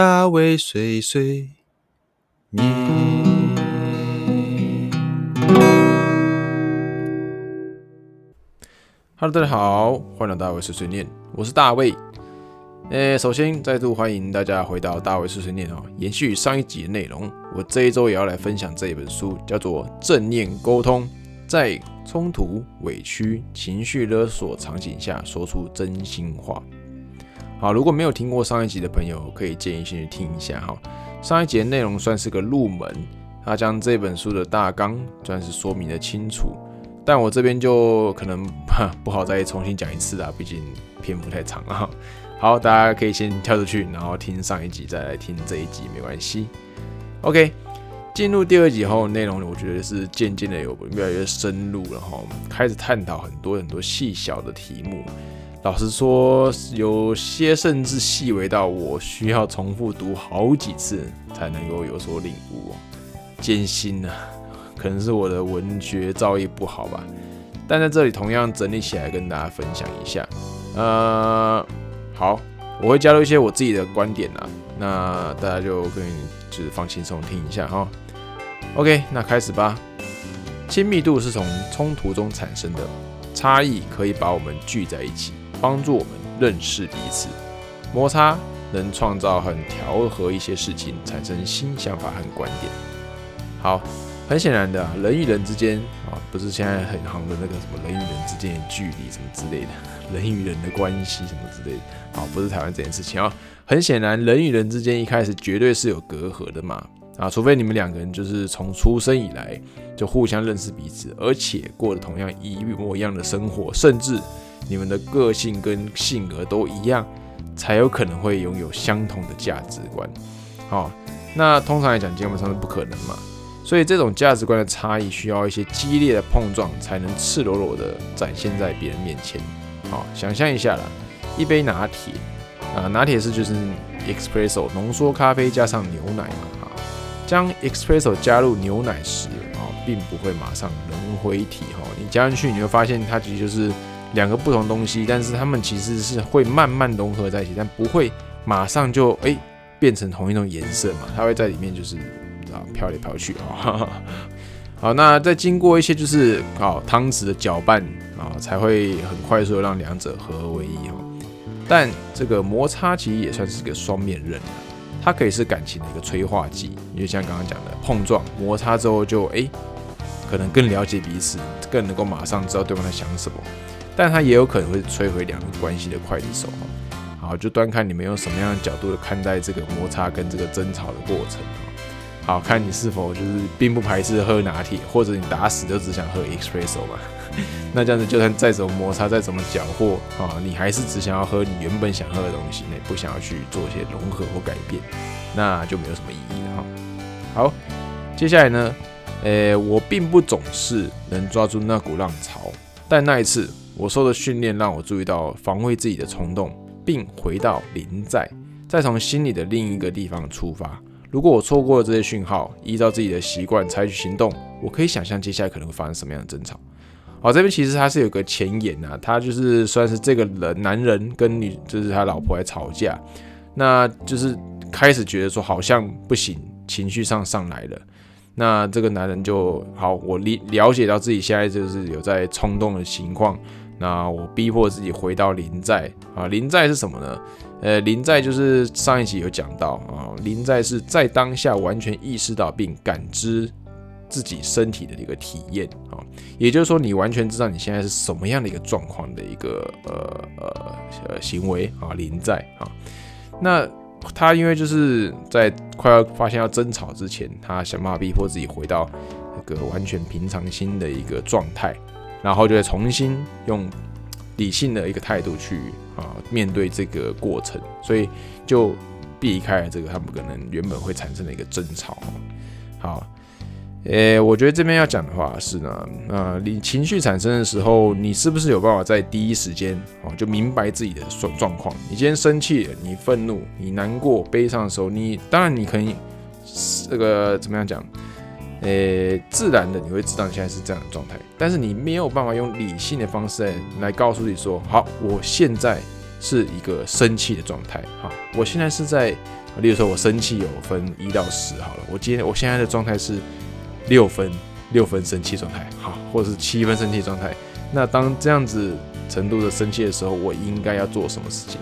大卫碎碎念。Hello，大家好，欢迎来到大卫碎碎念，我是大卫。诶，首先再度欢迎大家回到大卫碎碎念哦。延续上一集的内容，我这一周也要来分享这一本书，叫做《正念沟通》，在冲突、委屈、情绪勒索场景下说出真心话。好，如果没有听过上一集的朋友，可以建议先去听一下哈。上一集的内容算是个入门，他将这本书的大纲算是说明的清楚。但我这边就可能不好再重新讲一次啊，毕竟篇幅太长了。好，大家可以先跳出去，然后听上一集，再来听这一集，没关系。OK，进入第二集后，内容我觉得是渐渐的有越来越深入了哈，开始探讨很多很多细小的题目。老实说，有些甚至细微到我需要重复读好几次才能够有所领悟，艰辛啊。可能是我的文学造诣不好吧，但在这里同样整理起来跟大家分享一下。呃，好，我会加入一些我自己的观点啊，那大家就可以就是放轻松听一下哈。OK，那开始吧。亲密度是从冲突中产生的，差异可以把我们聚在一起，帮助我们认识彼此。摩擦能创造和调和一些事情，产生新想法和观点。好。很显然的，人与人之间啊，不是现在很行的那个什么人与人之间的距离什么之类的，人与人的关系什么之类的，啊，不是台湾这件事情啊。很显然，人与人之间一开始绝对是有隔阂的嘛，啊，除非你们两个人就是从出生以来就互相认识彼此，而且过着同样一模一样的生活，甚至你们的个性跟性格都一样，才有可能会拥有相同的价值观。好，那通常来讲，基本上是不可能嘛。所以这种价值观的差异需要一些激烈的碰撞，才能赤裸裸的展现在别人面前。好，想象一下啦，一杯拿铁啊，拿铁是就是 espresso 浓缩咖啡加上牛奶嘛，哈，将 espresso 加入牛奶时啊，并不会马上融为一体哈。你加进去，你会发现它其实就是两个不同东西，但是它们其实是会慢慢融合在一起，但不会马上就哎变成同一种颜色嘛，它会在里面就是。啊，飘来飘去啊，好，那再经过一些就是啊汤匙的搅拌啊，才会很快速的让两者合而为一哦。但这个摩擦其实也算是个双面刃，它可以是感情的一个催化剂，因为像刚刚讲的碰撞摩擦之后就哎，可能更了解彼此，更能够马上知道对方在想什么。但它也有可能会摧毁两人关系的刽子手哈好，就端看你们用什么样的角度看待这个摩擦跟这个争吵的过程。好看你是否就是并不排斥喝拿铁，或者你打死就只想喝 espresso 吧？那这样子就算再怎么摩擦，再怎么搅和啊，你还是只想要喝你原本想喝的东西，那不想要去做一些融合或改变，那就没有什么意义了哈。好，接下来呢，诶，我并不总是能抓住那股浪潮，但那一次我受的训练让我注意到防卫自己的冲动，并回到临在，再从心里的另一个地方出发。如果我错过了这些讯号，依照自己的习惯采取行动，我可以想象接下来可能会发生什么样的争吵。好，这边其实他是有个前言啊，他就是算是这个人男人跟女，就是他老婆在吵架，那就是开始觉得说好像不行，情绪上上来了。那这个男人就好，我理了解到自己现在就是有在冲动的情况，那我逼迫自己回到临在。啊，临在是什么呢？呃，临在就是上一集有讲到啊，临在是在当下完全意识到并感知自己身体的一个体验啊，也就是说你完全知道你现在是什么样的一个状况的一个呃呃呃行为啊，临在啊，那他因为就是在快要发现要争吵之前，他想办法逼迫自己回到那个完全平常心的一个状态，然后就会重新用。理性的一个态度去啊面对这个过程，所以就避开了这个他们可能原本会产生的一个争吵。好，诶，我觉得这边要讲的话是呢，呃，你情绪产生的时候，你是不是有办法在第一时间哦就明白自己的状状况？你今天生气，你愤怒，你难过、悲伤的时候，你当然你可以这个怎么样讲？诶，自然的你会知道你现在是这样的状态，但是你没有办法用理性的方式来告诉你说，好，我现在是一个生气的状态，好，我现在是在例如说我生气有分一到十好了，我今天我现在的状态是六分，六分生气状态，好，或者是七分生气状态。那当这样子程度的生气的时候，我应该要做什么事情？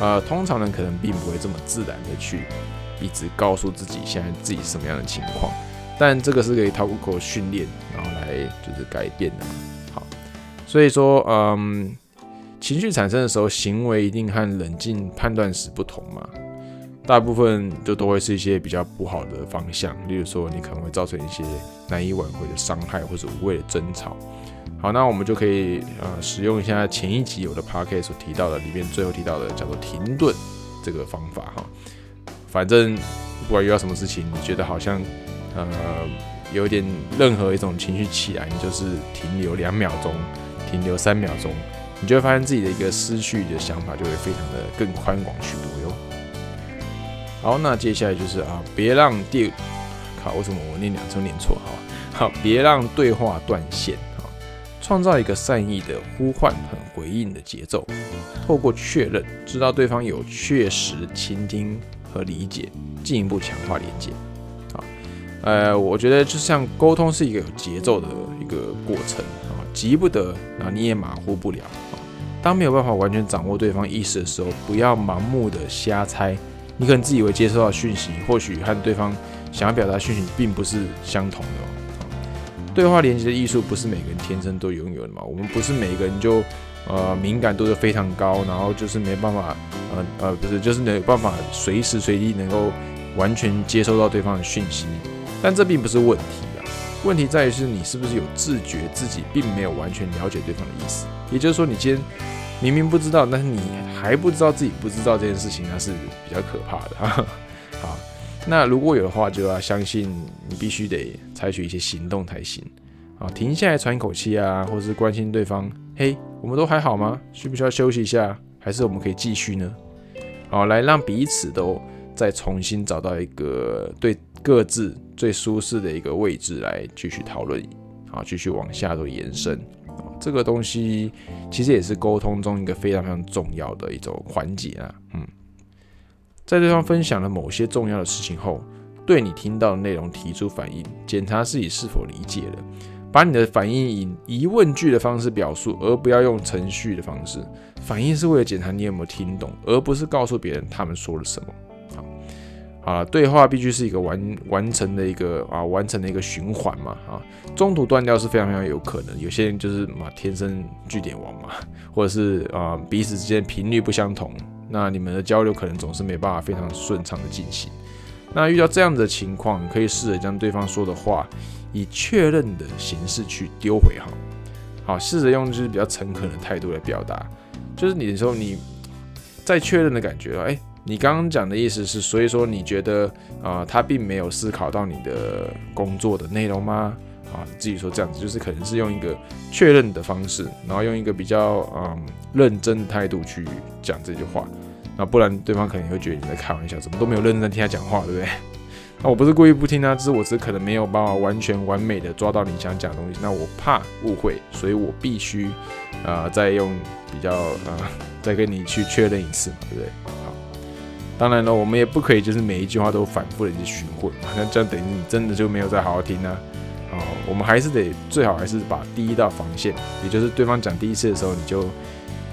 呃，通常人可能并不会这么自然的去一直告诉自己现在自己什么样的情况，但这个是可以透过训练，然后来就是改变的。好，所以说，嗯，情绪产生的时候，行为一定和冷静判断时不同嘛。大部分就都会是一些比较不好的方向，例如说你可能会造成一些难以挽回的伤害或者无谓的争吵。好，那我们就可以呃使用一下前一集有的 p a r k 所提到的里面最后提到的叫做停顿这个方法哈。反正不管遇到什么事情，你觉得好像呃有点任何一种情绪起来，你就是停留两秒钟，停留三秒钟，你就会发现自己的一个思绪的想法就会非常的更宽广许多哟。好，那接下来就是啊，别让电，靠，为什么我念两次念错？好，好，别让对话断线，好，创造一个善意的呼唤和回应的节奏，透过确认，知道对方有确实倾听和理解，进一步强化连接。呃，我觉得就像沟通是一个有节奏的一个过程，啊，急不得，啊，你也马虎不了，当没有办法完全掌握对方意识的时候，不要盲目的瞎猜。你可能自以为接收到讯息，或许和对方想要表达讯息并不是相同的。对话连接的艺术不是每个人天生都拥有的嘛？我们不是每个人就呃敏感度就非常高，然后就是没办法呃呃不是就是没有办法随时随地能够完全接收到对方的讯息。但这并不是问题啊，问题在于是你是不是有自觉自己并没有完全了解对方的意思。也就是说，你今天明明不知道，但是你还不知道自己不知道这件事情，那是比较可怕的。好，那如果有的话，就要相信你必须得采取一些行动才行。好，停下来喘口气啊，或是关心对方。嘿，我们都还好吗？需不需要休息一下？还是我们可以继续呢？好，来让彼此都再重新找到一个对各自最舒适的一个位置来继续讨论，好，继续往下做延伸。这个东西其实也是沟通中一个非常非常重要的一种环节啊，嗯，在对方分享了某些重要的事情后，对你听到的内容提出反应，检查自己是否理解了，把你的反应以疑问句的方式表述，而不要用程序的方式。反应是为了检查你有没有听懂，而不是告诉别人他们说了什么。啊，对话必须是一个完完成的一个啊，完成的一个循环嘛，啊，中途断掉是非常非常有可能。有些人就是嘛，天生据点王嘛，或者是啊，彼此之间频率不相同，那你们的交流可能总是没办法非常顺畅的进行。那遇到这样的情况，可以试着将对方说的话以确认的形式去丢回哈，好，试着用就是比较诚恳的态度来表达，就是你的时候你再确认的感觉，哎。你刚刚讲的意思是，所以说你觉得啊，他并没有思考到你的工作的内容吗？啊，你自己说这样子，就是可能是用一个确认的方式，然后用一个比较嗯认真的态度去讲这句话，那不然对方可能会觉得你在开玩笑，怎么都没有认真听他讲话，对不对？那我不是故意不听啊，只是我只可能没有办法完全完美的抓到你想讲的东西，那我怕误会，所以我必须啊再用比较啊再跟你去确认一次嘛，对不对？当然了，我们也不可以就是每一句话都反复的去询问嘛，那这样等于你真的就没有再好好听呢。哦，我们还是得最好还是把第一道防线，也就是对方讲第一次的时候，你就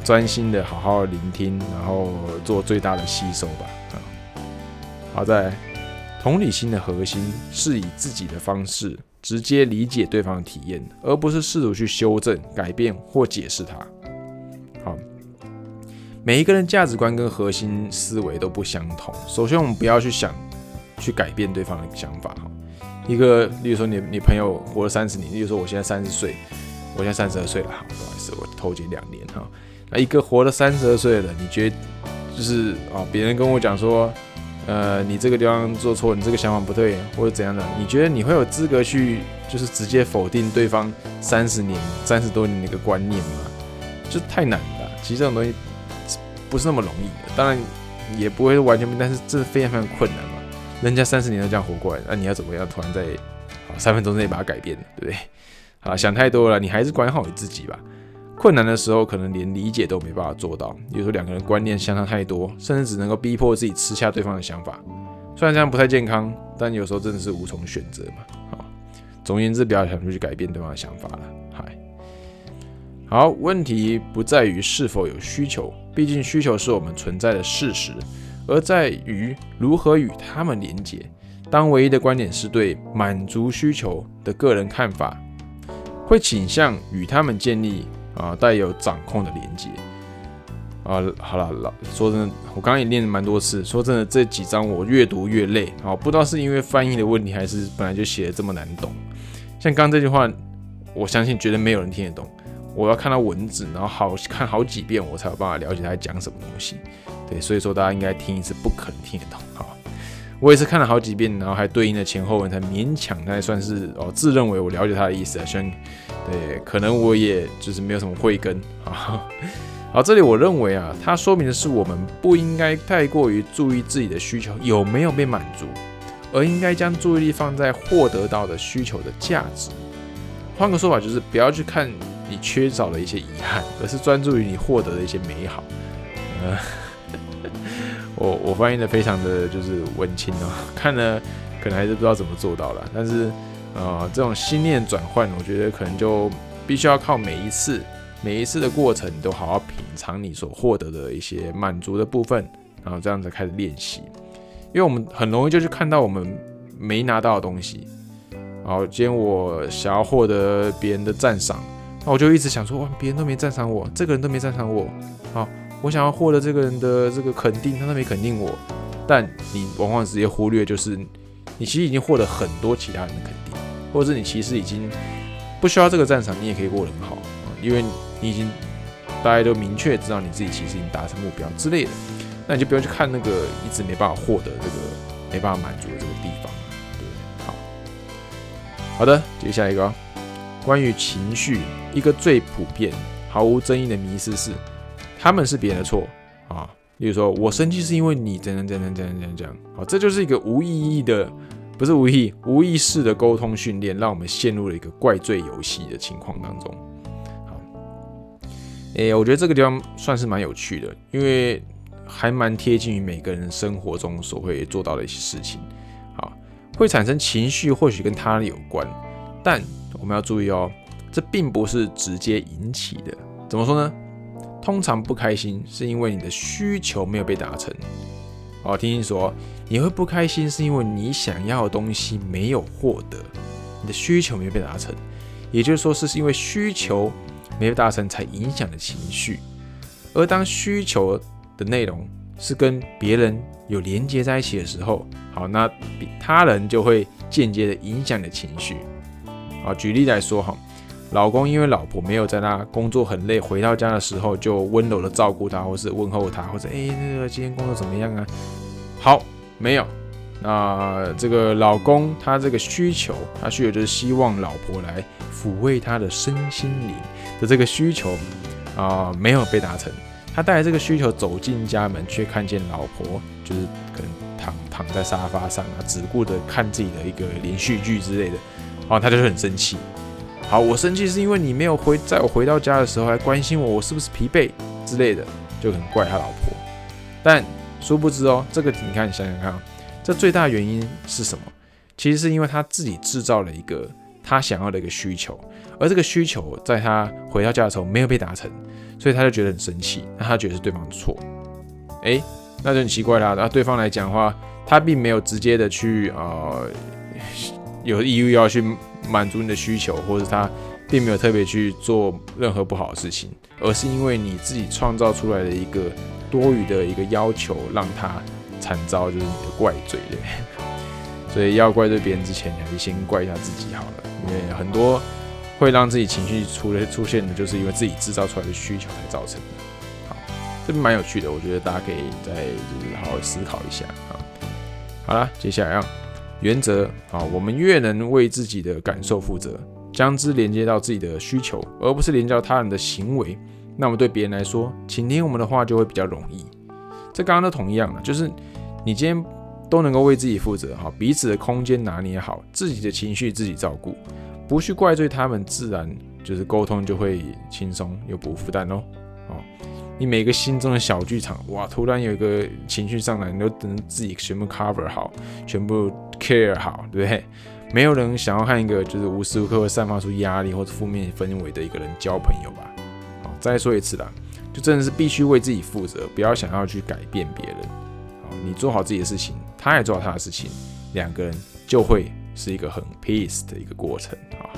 专心的好好聆听，然后做最大的吸收吧。啊，好在同理心的核心是以自己的方式直接理解对方的体验，而不是试图去修正、改变或解释它。每一个人价值观跟核心思维都不相同。首先，我们不要去想去改变对方的想法哈。一个，例如说你你朋友活了三十年，例如说我现在三十岁，我现在三十二岁了，哈，不好意思，我偷节两年哈。那一个活了三十二岁的，你觉得就是啊，别人跟我讲说，呃，你这个地方做错，你这个想法不对，或者怎样的，你觉得你会有资格去就是直接否定对方三十年、三十多年的一个观念吗？就太难了。其实这种东西。不是那么容易的，当然也不会完全，但是这非常非常困难嘛。人家三十年都这样活过来，那你要怎么样突然在三分钟之内把它改变呢？对不对？好，想太多了，你还是管好你自己吧。困难的时候，可能连理解都没办法做到。比如说两个人观念相差太多，甚至只能够逼迫自己吃下对方的想法。虽然这样不太健康，但有时候真的是无从选择嘛。好，总而言之，不要想出去改变对方的想法了。好，问题不在于是否有需求，毕竟需求是我们存在的事实，而在于如何与他们连接。当唯一的观点是对满足需求的个人看法，会倾向与他们建立啊带有掌控的连接。啊，好了，老说真的，我刚刚也念了蛮多次。说真的，这几章我越读越累啊，不知道是因为翻译的问题，还是本来就写的这么难懂。像刚这句话，我相信绝对没有人听得懂。我要看到文字，然后好看好几遍，我才有办法了解他在讲什么东西。对，所以说大家应该听一次，不可能听得懂。好，我也是看了好几遍，然后还对应的前后文，才勉强才算是哦，自认为我了解他的意思啊。像对，可能我也就是没有什么慧根啊。好，这里我认为啊，它说明的是我们不应该太过于注意自己的需求有没有被满足，而应该将注意力放在获得到的需求的价值。换个说法就是，不要去看你缺少的一些遗憾，而是专注于你获得的一些美好。呃，我我翻译的非常的就是温馨哦，看了可能还是不知道怎么做到了，但是呃，这种心念转换，我觉得可能就必须要靠每一次。每一次的过程，都好好品尝你所获得的一些满足的部分，然后这样子开始练习。因为我们很容易就去看到我们没拿到的东西。好，今天我想要获得别人的赞赏，那我就一直想说，哇，别人都没赞赏我，这个人都没赞赏我。好，我想要获得这个人的这个肯定，他都没肯定我。但你往往直接忽略，就是你其实已经获得很多其他人的肯定，或者是你其实已经不需要这个赞赏，你也可以过得很好啊，因为。你已经大家都明确知道你自己其实已经达成目标之类的，那你就不要去看那个一直没办法获得这个没办法满足的这个地方，对不对？好，好的，接下一个关于情绪，一个最普遍、毫无争议的迷思是，他们是别人的错啊。例如说我生气是因为你怎样怎样怎样怎样怎样，好，这就是一个无意义的，不是无意无意识的沟通训练，让我们陷入了一个怪罪游戏的情况当中。好诶，我觉得这个地方算是蛮有趣的，因为还蛮贴近于每个人生活中所会做到的一些事情。好，会产生情绪，或许跟他人有关，但我们要注意哦，这并不是直接引起的。怎么说呢？通常不开心是因为你的需求没有被达成。哦，听听说你会不开心是因为你想要的东西没有获得，你的需求没有被达成，也就是说是因为需求。没有达成才影响的情绪，而当需求的内容是跟别人有连接在一起的时候，好，那他人就会间接的影响你的情绪。啊，举例来说，哈，老公因为老婆没有在他工作很累回到家的时候就温柔的照顾他，或是问候他，或者哎，那个今天工作怎么样啊？好，没有。那这个老公他这个需求，他需求就是希望老婆来抚慰他的身心灵。的这个需求啊没有被达成，他带着这个需求走进家门，却看见老婆就是可能躺躺在沙发上啊，只顾着看自己的一个连续剧之类的，然后他就很生气。好，我生气是因为你没有回，在我回到家的时候还关心我，我是不是疲惫之类的，就很怪他老婆。但殊不知哦，这个你看你想想看，这最大原因是什么？其实是因为他自己制造了一个他想要的一个需求。而这个需求在他回到家的时候没有被达成，所以他就觉得很生气。那他觉得是对方的错，哎，那就很奇怪啦。那对方来讲的话，他并没有直接的去呃有义务要去满足你的需求，或者他并没有特别去做任何不好的事情，而是因为你自己创造出来的一个多余的一个要求，让他惨遭就是你的怪罪。对，所以要怪罪别人之前，你还是先怪一下自己好了，因为很多。会让自己情绪出了出现的，就是因为自己制造出来的需求才造成的。好，这蛮有趣的，我觉得大家可以再就是好好思考一下啊。好了，接下来啊，原则啊，我们越能为自己的感受负责，将之连接到自己的需求，而不是连接到他人的行为，那么对别人来说，倾听我们的话就会比较容易。这刚刚都同样了，就是你今天都能够为自己负责，哈，彼此的空间拿捏好，自己的情绪自己照顾。不去怪罪他们，自然就是沟通就会轻松又不负担哦。哦，你每个心中的小剧场，哇，突然有一个情绪上来，你都等自己全部 cover 好，全部 care 好，对不对？没有人想要和一个就是无时无刻会散发出压力或者负面氛围的一个人交朋友吧？好，再说一次啦，就真的是必须为自己负责，不要想要去改变别人。好，你做好自己的事情，他也做好他的事情，两个人就会是一个很 peace 的一个过程啊。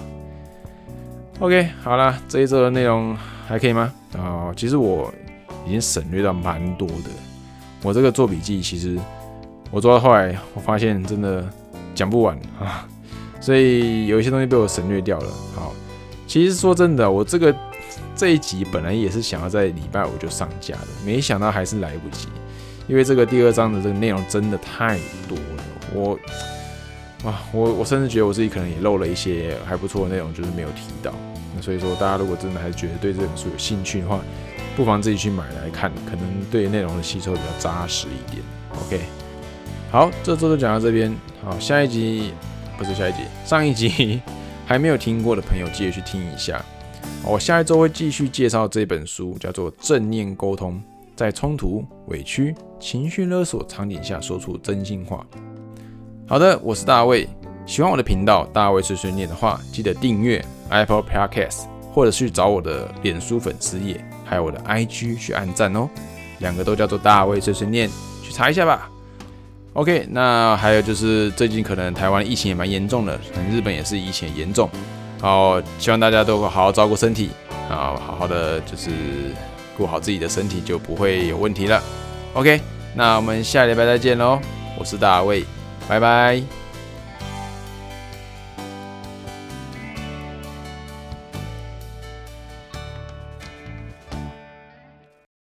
OK，好了，这一周的内容还可以吗？啊，其实我已经省略到蛮多的。我这个做笔记，其实我做到后来，我发现真的讲不完啊。所以有一些东西被我省略掉了。好，其实说真的，我这个这一集本来也是想要在礼拜五就上架的，没想到还是来不及，因为这个第二章的这个内容真的太多了。我啊，我我甚至觉得我自己可能也漏了一些还不错的内容，就是没有提到。那所以说，大家如果真的还是觉得对这本书有兴趣的话，不妨自己去买来看，可能对内容的吸收比较扎实一点。OK，好，这周就讲到这边。好，下一集。不是下一集，上一集 还没有听过的朋友，记得去听一下。我下一周会继续介绍这本书，叫做《正念沟通》，在冲突、委屈、情绪勒索场景下说出真心话。好的，我是大卫，喜欢我的频道大卫碎碎念的话，记得订阅 Apple Podcast，或者去找我的脸书粉丝页，还有我的 IG 去按赞哦。两个都叫做大卫碎碎念，去查一下吧。OK，那还有就是最近可能台湾疫情也蛮严重的，可能日本也是疫情严重，好，希望大家都好好照顾身体，啊，好好的就是顾好自己的身体就不会有问题了。OK，那我们下礼拜再见喽，我是大卫，拜拜。